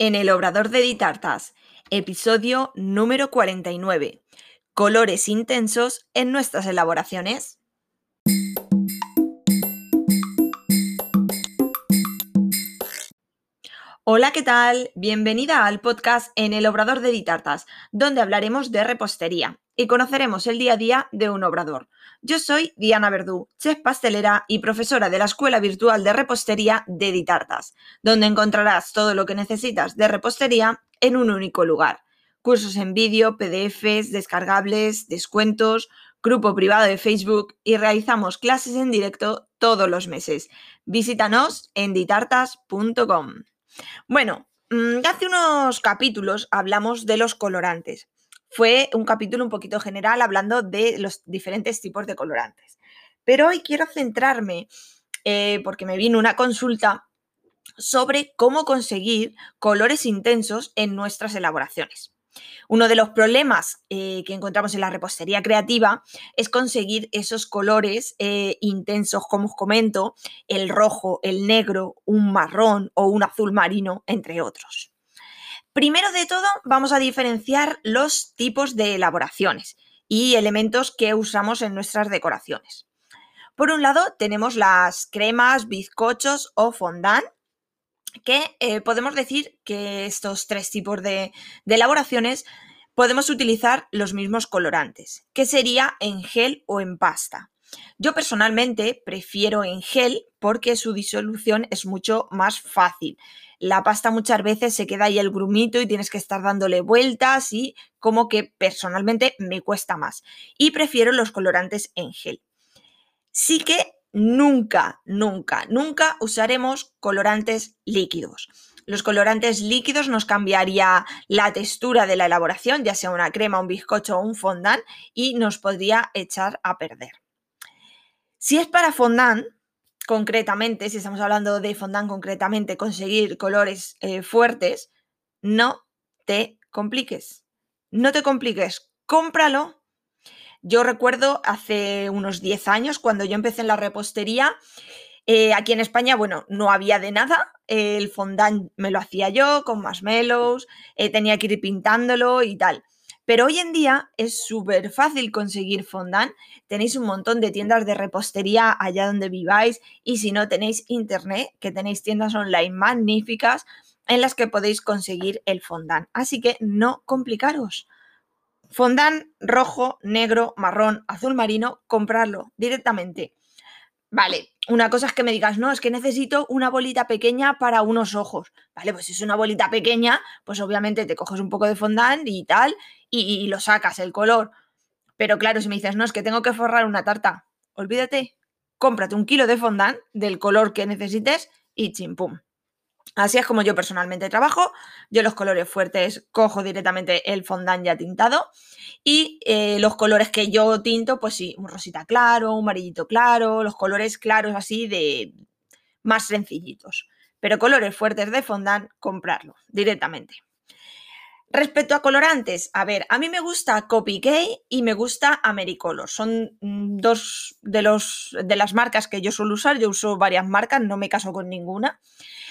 en el Obrador de Ditartas, episodio número 49. Colores intensos en nuestras elaboraciones. Hola, ¿qué tal? Bienvenida al podcast en el Obrador de Ditartas, donde hablaremos de repostería y conoceremos el día a día de un obrador. Yo soy Diana Verdú, chef pastelera y profesora de la Escuela Virtual de Repostería de Ditartas, donde encontrarás todo lo que necesitas de repostería en un único lugar. Cursos en vídeo, PDFs, descargables, descuentos, grupo privado de Facebook y realizamos clases en directo todos los meses. Visítanos en ditartas.com. Bueno, mm, hace unos capítulos hablamos de los colorantes fue un capítulo un poquito general hablando de los diferentes tipos de colorantes. Pero hoy quiero centrarme, eh, porque me vino una consulta sobre cómo conseguir colores intensos en nuestras elaboraciones. Uno de los problemas eh, que encontramos en la repostería creativa es conseguir esos colores eh, intensos, como os comento, el rojo, el negro, un marrón o un azul marino, entre otros. Primero de todo, vamos a diferenciar los tipos de elaboraciones y elementos que usamos en nuestras decoraciones. Por un lado, tenemos las cremas, bizcochos o fondant, que eh, podemos decir que estos tres tipos de, de elaboraciones podemos utilizar los mismos colorantes, que sería en gel o en pasta. Yo personalmente prefiero en gel porque su disolución es mucho más fácil la pasta muchas veces se queda ahí el grumito y tienes que estar dándole vueltas y como que personalmente me cuesta más. Y prefiero los colorantes en gel. Sí que nunca, nunca, nunca usaremos colorantes líquidos. Los colorantes líquidos nos cambiaría la textura de la elaboración, ya sea una crema, un bizcocho o un fondant, y nos podría echar a perder. Si es para fondant, concretamente, si estamos hablando de fondant concretamente, conseguir colores eh, fuertes, no te compliques. No te compliques, cómpralo. Yo recuerdo hace unos 10 años, cuando yo empecé en la repostería, eh, aquí en España, bueno, no había de nada. el fondant me lo hacía yo con marshmallows, eh, tenía que ir pintándolo y tal. Pero hoy en día es súper fácil conseguir fondant. Tenéis un montón de tiendas de repostería allá donde viváis y si no tenéis internet, que tenéis tiendas online magníficas en las que podéis conseguir el fondant. Así que no complicaros. Fondant rojo, negro, marrón, azul marino, comprarlo directamente. Vale, una cosa es que me digas, no, es que necesito una bolita pequeña para unos ojos. Vale, pues si es una bolita pequeña, pues obviamente te coges un poco de fondant y tal, y, lo sacas, el color. Pero claro, si me dices, no, es que tengo que forrar una tarta, olvídate, cómprate un kilo de fondant del color que necesites y chimpum. Así es como yo personalmente trabajo. Yo los colores fuertes cojo directamente el fondant ya tintado y eh, los colores que yo tinto, pues sí, un rosita claro, un amarillito claro, los colores claros así de más sencillitos. Pero colores fuertes de fondant, comprarlo directamente. Respecto a colorantes, a ver, a mí me gusta Copy y me gusta Americolor. Son mm, dos de, de las marcas que yo suelo usar. Yo uso varias marcas, no me caso con ninguna.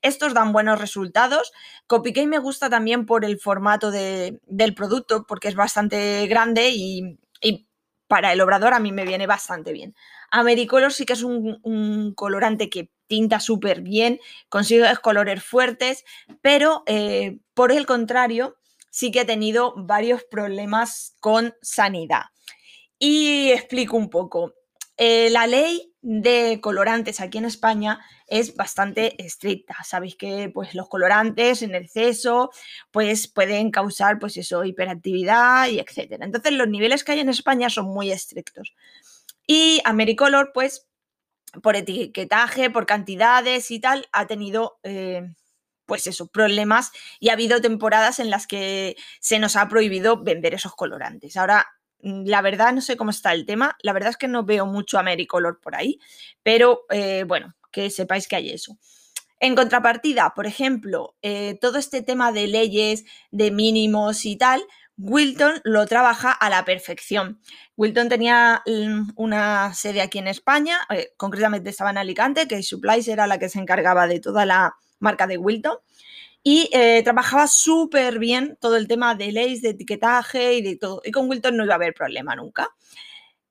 Estos dan buenos resultados. Copy me gusta también por el formato del producto, porque es bastante grande y, para el obrador a mí me viene bastante bien. Americolor sí que es un, colorante que tinta súper bien, consigue colores fuertes, pero eh, por el contrario sí que ha tenido varios problemas con sanidad. Y explico un poco. Eh, la ley de colorantes aquí en España es bastante estricta. Sabéis que pues, los colorantes en exceso pues, pueden causar pues, eso, hiperactividad y etc. Entonces los niveles que hay en España son muy estrictos. Y Americolor, pues, por etiquetaje, por cantidades y tal, ha tenido eh, pues eso, problemas y ha habido temporadas en las que se nos ha prohibido vender esos colorantes. Ahora, mm, la verdad no sé cómo está el tema, la verdad es que no veo mucho Americolor por ahí, pero eh, bueno, que sepáis que hay eso. En contrapartida, por ejemplo, eh, todo este tema de leyes, de mínimos y tal, Wilton lo trabaja a la perfección. Wilton tenía mm, una sede aquí en España, eh, concretamente estaba en Alicante, que Supplies era la que se encargaba de toda la marca de Wilton. y eh, trabajaba súper bien todo el tema de leyes, de etiquetaje y de todo. Y con Wilton no iba a haber problema nunca.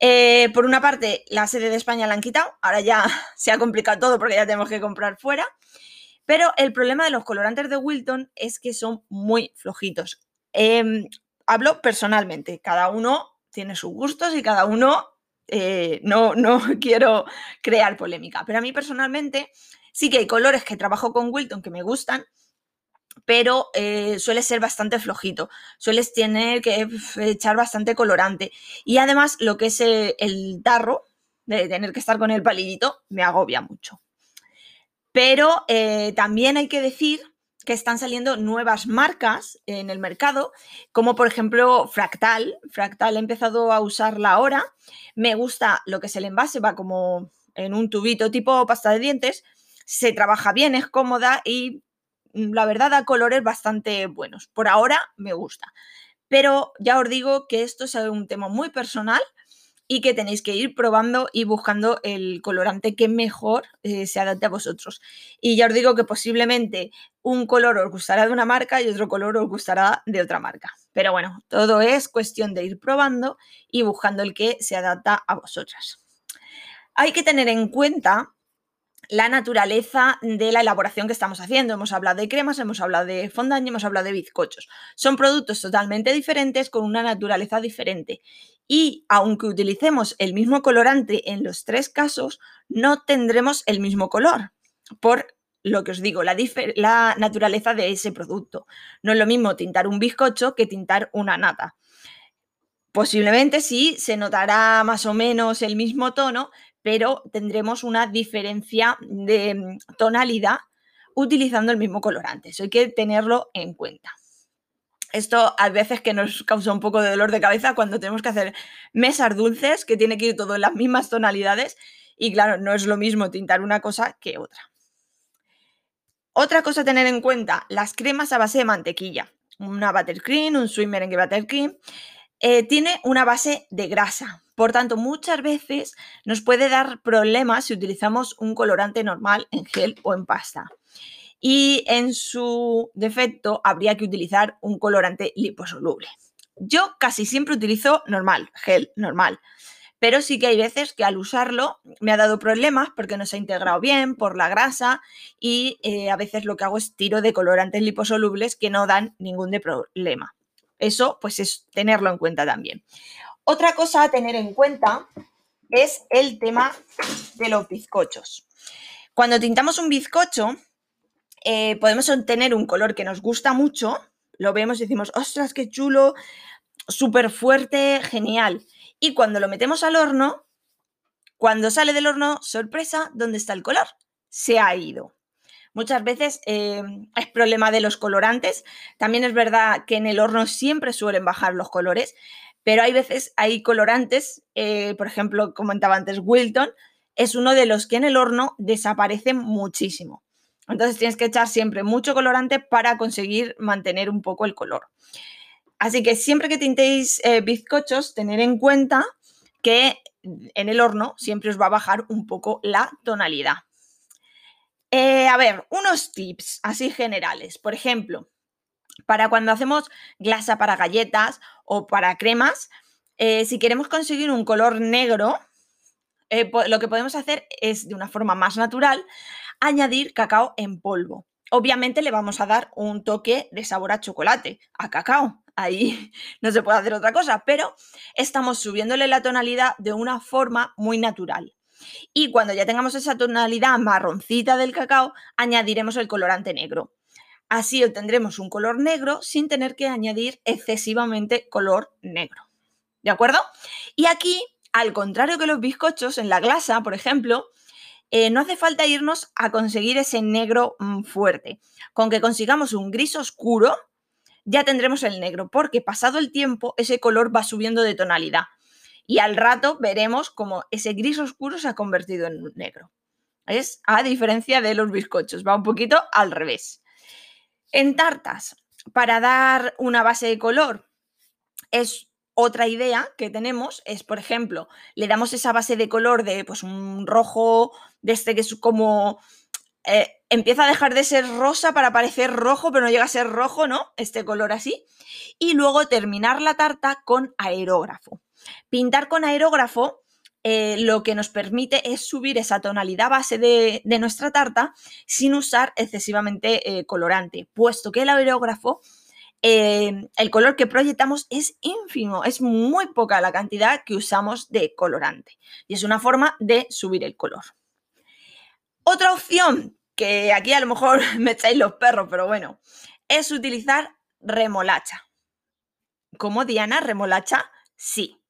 Eh, por una parte, la sede de España la han quitado, ahora ya se ha complicado todo porque ya tenemos que comprar fuera. Pero el problema de los colorantes de Wilton es que son muy flojitos. Em, hablo personalmente, cada uno tiene sus gustos y cada uno eh, no, no quiero crear polémica, pero a mí personalmente sí que hay colores que trabajo con Wilton que me gustan, pero eh, suele ser bastante flojito, sueles tener que echar bastante colorante y además lo que es eh, el tarro, de tener que estar con el palillito, me agobia mucho. Pero también hay que decir que están saliendo nuevas marcas en el mercado, como por ejemplo Fractal. Fractal he empezado a usarla ahora. Me gusta lo que es el envase, va como en un tubito tipo pasta de dientes. Se trabaja bien, es cómoda y mm, la verdad da colores bastante buenos. Por ahora me gusta. Pero ya os digo que esto es un tema muy personal y que tenéis que ir probando y buscando el colorante que mejor eh, se adapte a vosotros. Y ya os digo que posiblemente un color os gustará de una marca y otro color os gustará de otra marca. Pero bueno, todo es cuestión de ir probando y buscando el que se adapta a vosotras. Hay que tener en cuenta la naturaleza de la elaboración que estamos haciendo. Hemos hablado de cremas, hemos hablado de fondant hemos hablado de bizcochos. Son productos totalmente diferentes con una naturaleza diferente. Y aunque utilicemos el mismo colorante en los tres casos, no tendremos el mismo color. Por lo que os digo, la, la naturaleza de ese producto. No es lo mismo tintar un bizcocho que tintar una nata. Posiblemente sí, se notará más o menos el mismo tono, pero tendremos una diferencia de mm, tonalidad utilizando el mismo colorante. Eso hay que tenerlo en cuenta. Esto a veces que nos causa un poco de dolor de cabeza cuando tenemos que hacer mesas dulces, que tiene que ir todo en las mismas tonalidades. Y claro, no es lo mismo tintar una cosa que otra. Otra cosa a tener en cuenta, las cremas a base de mantequilla. Una buttercream, un sweet merengue buttercream, eh, tiene una base de grasa. Por tanto, muchas veces nos puede dar problemas si utilizamos un colorante normal en gel o en pasta. Y en su defecto habría que utilizar un colorante liposoluble. Yo casi siempre utilizo normal, gel normal. Pero sí que hay veces que al usarlo me ha dado problemas porque no se ha integrado bien por la grasa y eh, a veces lo que hago es tiro de colorantes liposolubles que no dan ningún problema. Eso pues es tenerlo en cuenta también. Otra cosa a tener en cuenta es el tema de los bizcochos. Cuando tintamos un bizcocho, eh, podemos obtener un color que nos gusta mucho, lo vemos y decimos, ostras, qué chulo, súper fuerte, genial. Y cuando lo metemos al horno, cuando sale del horno, sorpresa, ¿dónde está el color? Se ha ido. Muchas veces eh, es problema de los colorantes. También es verdad que en el horno siempre suelen bajar los colores, pero hay veces, hay colorantes, eh, por ejemplo, comentaba antes Wilton, es uno de los que en el horno desaparecen muchísimo. Entonces tienes que echar siempre mucho colorante para conseguir mantener un poco el color. Así que siempre que tintéis eh, bizcochos, tener en cuenta que en el horno siempre os va a bajar un poco la tonalidad. Eh, a ver, unos tips así generales. Por ejemplo, para cuando hacemos glasa para galletas o para cremas, eh, si queremos conseguir un color negro, eh, lo que podemos hacer es, de una forma más natural, añadir cacao en polvo. Obviamente le vamos a dar un toque de sabor a chocolate, a cacao. Ahí no se puede hacer otra cosa, pero estamos subiéndole la tonalidad de una forma muy natural. Y cuando ya tengamos esa tonalidad marroncita del cacao, añadiremos el colorante negro. Así obtendremos un color negro sin tener que añadir excesivamente color negro. ¿De acuerdo? Y aquí, al contrario que los bizcochos, en la glasa, por ejemplo, eh, no hace falta irnos a conseguir ese negro mm, fuerte. Con que consigamos un gris oscuro, ya tendremos el negro, porque pasado el tiempo ese color va subiendo de tonalidad. Y al rato veremos como ese gris oscuro se ha convertido en negro. Es a diferencia de los bizcochos, va un poquito al revés. En tartas, para dar una base de color, es otra idea que tenemos, es por ejemplo, le damos esa base de color de pues un rojo, de este que es como eh, empieza a dejar de ser rosa para parecer rojo, pero no llega a ser rojo, ¿no? Este color así. Y luego terminar la tarta con aerógrafo. Pintar con aerógrafo eh, lo que nos permite es subir esa tonalidad base de, nuestra tarta sin usar excesivamente eh, colorante, puesto que el aerógrafo, eh, el color que proyectamos es ínfimo, es muy poca la cantidad que usamos de colorante y es una forma de subir el color. Otra opción, que aquí a lo mejor me echáis los perros, pero bueno, es utilizar remolacha. ¿Cómo, Diana? ¿Remolacha? Sí.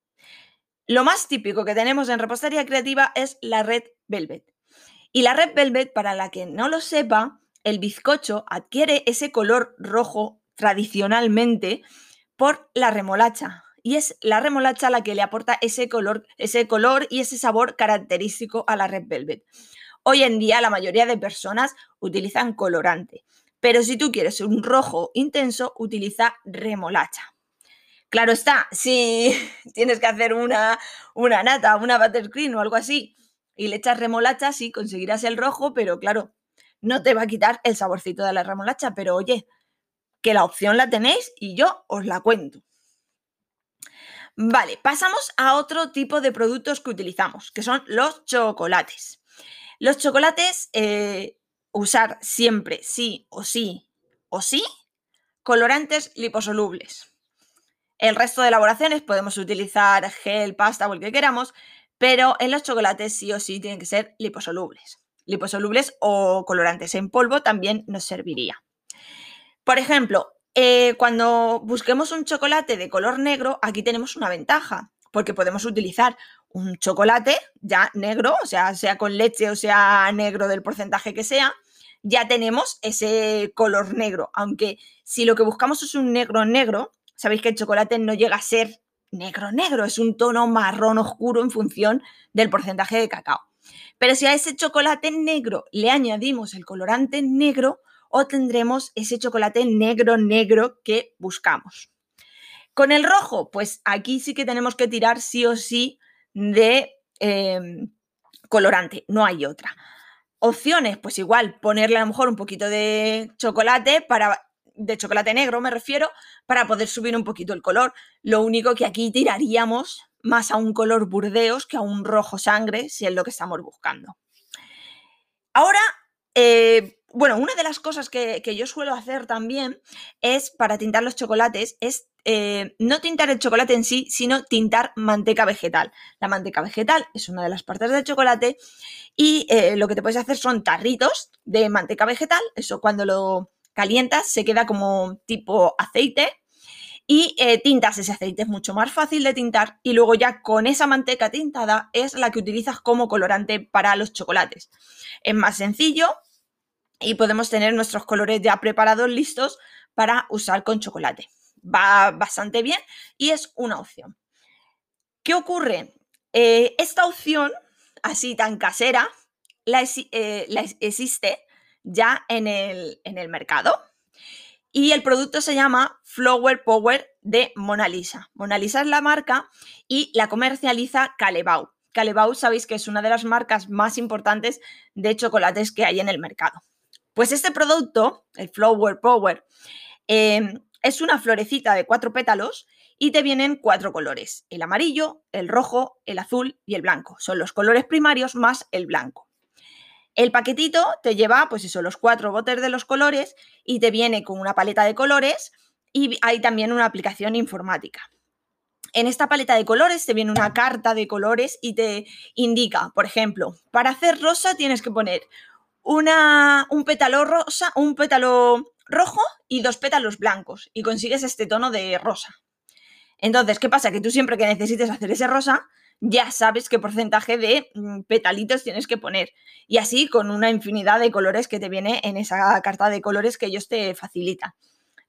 Lo más típico que tenemos en repostería creativa es la red velvet. Y la red velvet, para la que no lo sepa, el bizcocho adquiere ese color rojo tradicionalmente por la remolacha. Y es la remolacha la que le aporta ese color, ese color y ese sabor característico a la red velvet. Hoy en día la mayoría de personas utilizan colorante, pero si tú quieres un rojo intenso, utiliza remolacha. Claro está, si tienes que hacer una, una nata, una buttercream o algo así y le echas remolacha, sí, conseguirás el rojo, pero claro, no te va a quitar el saborcito de la remolacha, pero oye, que la opción la tenéis y yo os la cuento. Vale, pasamos a otro tipo de productos que utilizamos, que son los chocolates. Los chocolates, eh, usar siempre, sí o sí o sí, colorantes liposolubles. El resto de elaboraciones podemos utilizar gel, pasta o el que queramos, pero en los chocolates sí o sí tienen que ser liposolubles. Liposolubles o colorantes en polvo también nos serviría. Por ejemplo, eh, cuando busquemos un chocolate de color negro, aquí tenemos una ventaja, porque podemos utilizar un chocolate ya negro, o sea, sea con leche o sea negro del porcentaje que sea, ya tenemos ese color negro. Aunque si lo que buscamos es un negro negro, sabéis que el chocolate no llega a ser negro negro, es un tono marrón oscuro en función del porcentaje de cacao. Pero si a ese chocolate negro le añadimos el colorante negro, obtendremos ese chocolate negro negro que buscamos. Con el rojo, pues aquí sí que tenemos que tirar sí o sí de em, colorante, no hay otra. Opciones, pues igual ponerle a lo mejor un poquito de chocolate para de chocolate negro me refiero, para poder subir un poquito el color. Lo único que aquí tiraríamos más a un color burdeos que a un rojo sangre, si es lo que estamos buscando. Ahora, eh, bueno, una de las cosas que, yo suelo hacer también es para tintar los chocolates, es eh, no tintar el chocolate en sí, sino tintar manteca vegetal. La manteca vegetal es una de las partes del chocolate y eh, lo que te puedes hacer son tarritos de manteca vegetal, eso cuando lo, calientas, se queda como tipo aceite y eh, tintas ese aceite. Es mucho más fácil de tintar y luego ya con esa manteca tintada es la que utilizas como colorante para los chocolates. Es más sencillo y podemos tener nuestros colores ya preparados listos para usar con chocolate. Va bastante bien y es una opción. ¿Qué ocurre? Eh, esta opción, así tan casera, la, eh, la existe ya en el, mercado. Y el producto se llama Flower Power de Mona Lisa. Mona Lisa es la marca y la comercializa Calebau. Calebau sabéis que es una de las marcas más importantes de chocolates que hay en el mercado. Pues este producto, el Flower Power, em, es una florecita de cuatro pétalos y te vienen cuatro colores, el amarillo, el rojo, el azul y el blanco. Son los colores primarios más el blanco. El paquetito te lleva, pues eso, los cuatro botes de los colores y te viene con una paleta de colores y hay también una aplicación informática. En esta paleta de colores te viene una carta de colores y te indica, por ejemplo, para hacer rosa tienes que poner un pétalo rosa, un pétalo rojo y dos pétalos blancos y consigues este tono de rosa. Entonces, ¿qué pasa? Que tú siempre que necesites hacer ese rosa, ya sabes qué porcentaje de mm, petalitos tienes que poner. Y así con una infinidad de colores que te viene en esa carta de colores que ellos te facilitan.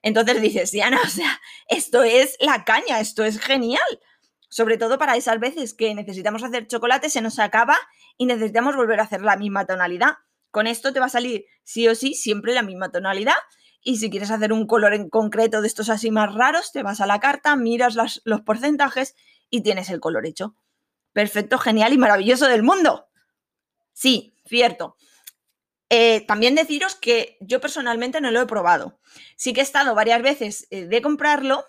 Entonces dices, Diana, o sea, esto es la caña, esto es genial. Sobre todo para esas veces que necesitamos hacer chocolate, se nos acaba y necesitamos volver a hacer la misma tonalidad. Con esto te va a salir sí o sí siempre la misma tonalidad. Y si quieres hacer un color en concreto de estos así más raros, te vas a la carta, miras los porcentajes y tienes el color hecho perfecto, genial y maravilloso del mundo. Sí, cierto. Eh, también deciros que yo personalmente no lo he probado. Sí que he estado varias veces eh, de comprarlo,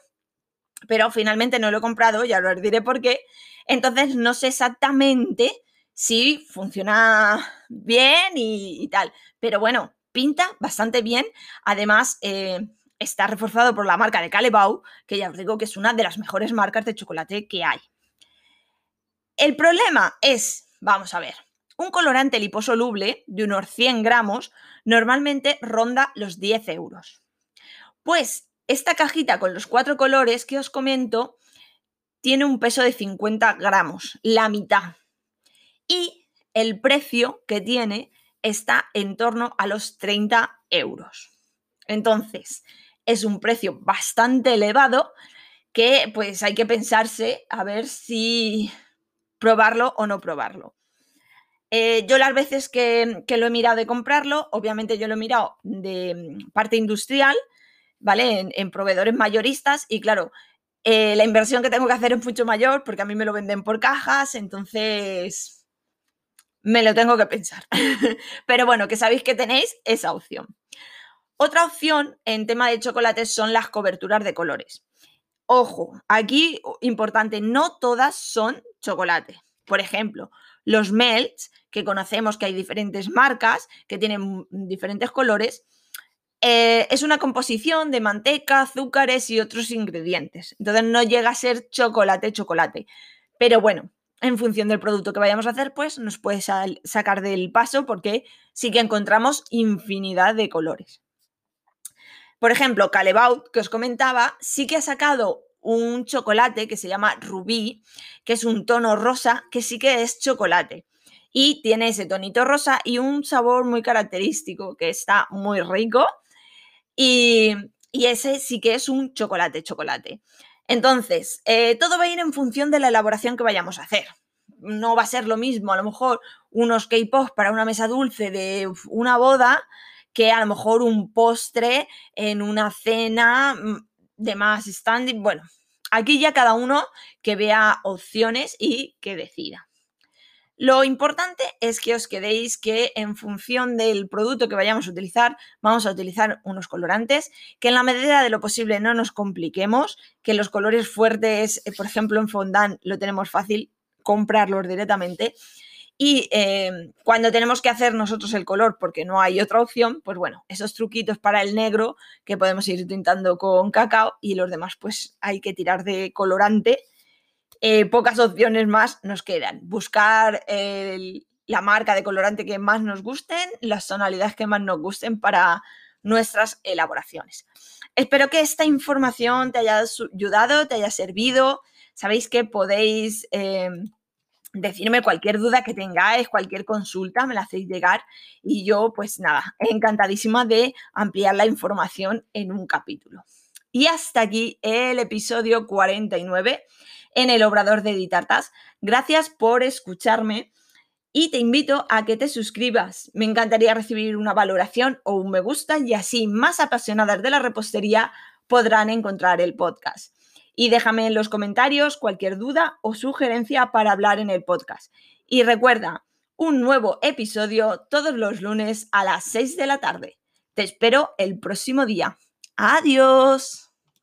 pero finalmente no lo he comprado, ya os diré por qué. Entonces no sé exactamente si funciona bien y, tal. Pero bueno, pinta bastante bien. Además, eh, está reforzado por la marca de Calebau, que ya os digo que es una de las mejores marcas de chocolate que hay. El problema es, vamos a ver, un colorante liposoluble de unos 100 gramos normalmente ronda los 10 euros. Pues esta cajita con los cuatro colores que os comento tiene un peso de 50 gramos, la mitad. Y el precio que tiene está en torno a los 30 euros. Entonces, es un precio bastante elevado que pues hay que pensarse a ver si probarlo o no probarlo. Eh, yo las veces que, lo he mirado de comprarlo, obviamente yo lo he mirado de parte industrial, ¿vale? En, proveedores mayoristas y claro, eh, la inversión que tengo que hacer es mucho mayor porque a mí me lo venden por cajas, entonces me lo tengo que pensar. Pero bueno, que sabéis que tenéis esa opción. Otra opción en tema de chocolates son las coberturas de colores. Ojo, aquí importante, no todas son chocolate. Por ejemplo, los melts, que conocemos que hay diferentes marcas que tienen diferentes colores, eh, es una composición de manteca, azúcares y otros ingredientes. Entonces no llega a ser chocolate, chocolate. Pero bueno, en función del producto que vayamos a hacer, pues nos puede sacar del paso porque sí que encontramos infinidad de colores. Por ejemplo, Calebaut, que os comentaba, sí que ha sacado un chocolate que se llama rubí, que es un tono rosa, que sí que es chocolate. Y tiene ese tonito rosa y un sabor muy característico, que está muy rico. Y, ese sí que es un chocolate, chocolate. Entonces, eh, todo va a ir en función de la elaboración que vayamos a hacer. No va a ser lo mismo, a lo mejor unos K-pop para una mesa dulce de una boda, que a lo mejor un postre en una cena mm, de más standing. Bueno, aquí ya cada uno que vea opciones y que decida. Lo importante es que os quedéis que en función del producto que vayamos a utilizar, vamos a utilizar unos colorantes, que en la medida de lo posible no nos compliquemos, que los colores fuertes, eh, por ejemplo en fondant, lo tenemos fácil comprarlos directamente y eh, cuando tenemos que hacer nosotros el color porque no hay otra opción, pues bueno, esos truquitos para el negro que podemos ir tintando con cacao y los demás pues hay que tirar de colorante. Eh, pocas opciones más nos quedan. Buscar la marca de colorante que más nos gusten, las tonalidades que más nos gusten para nuestras elaboraciones. Espero que esta información te haya ayudado, te haya servido. Sabéis que podéis... Eh, decirme cualquier duda que tengáis, cualquier consulta, me la hacéis llegar y yo, pues nada, encantadísima de ampliar la información en un capítulo. Y hasta aquí el episodio 49 en el Obrador de Editartas. Gracias por escucharme y te invito a que te suscribas. Me encantaría recibir una valoración o un me gusta y así más apasionadas de la repostería podrán encontrar el podcast y déjame en los comentarios cualquier duda o sugerencia para hablar en el podcast. Y recuerda, un nuevo episodio todos los lunes a las 6 de la tarde. Te espero el próximo día. Adiós.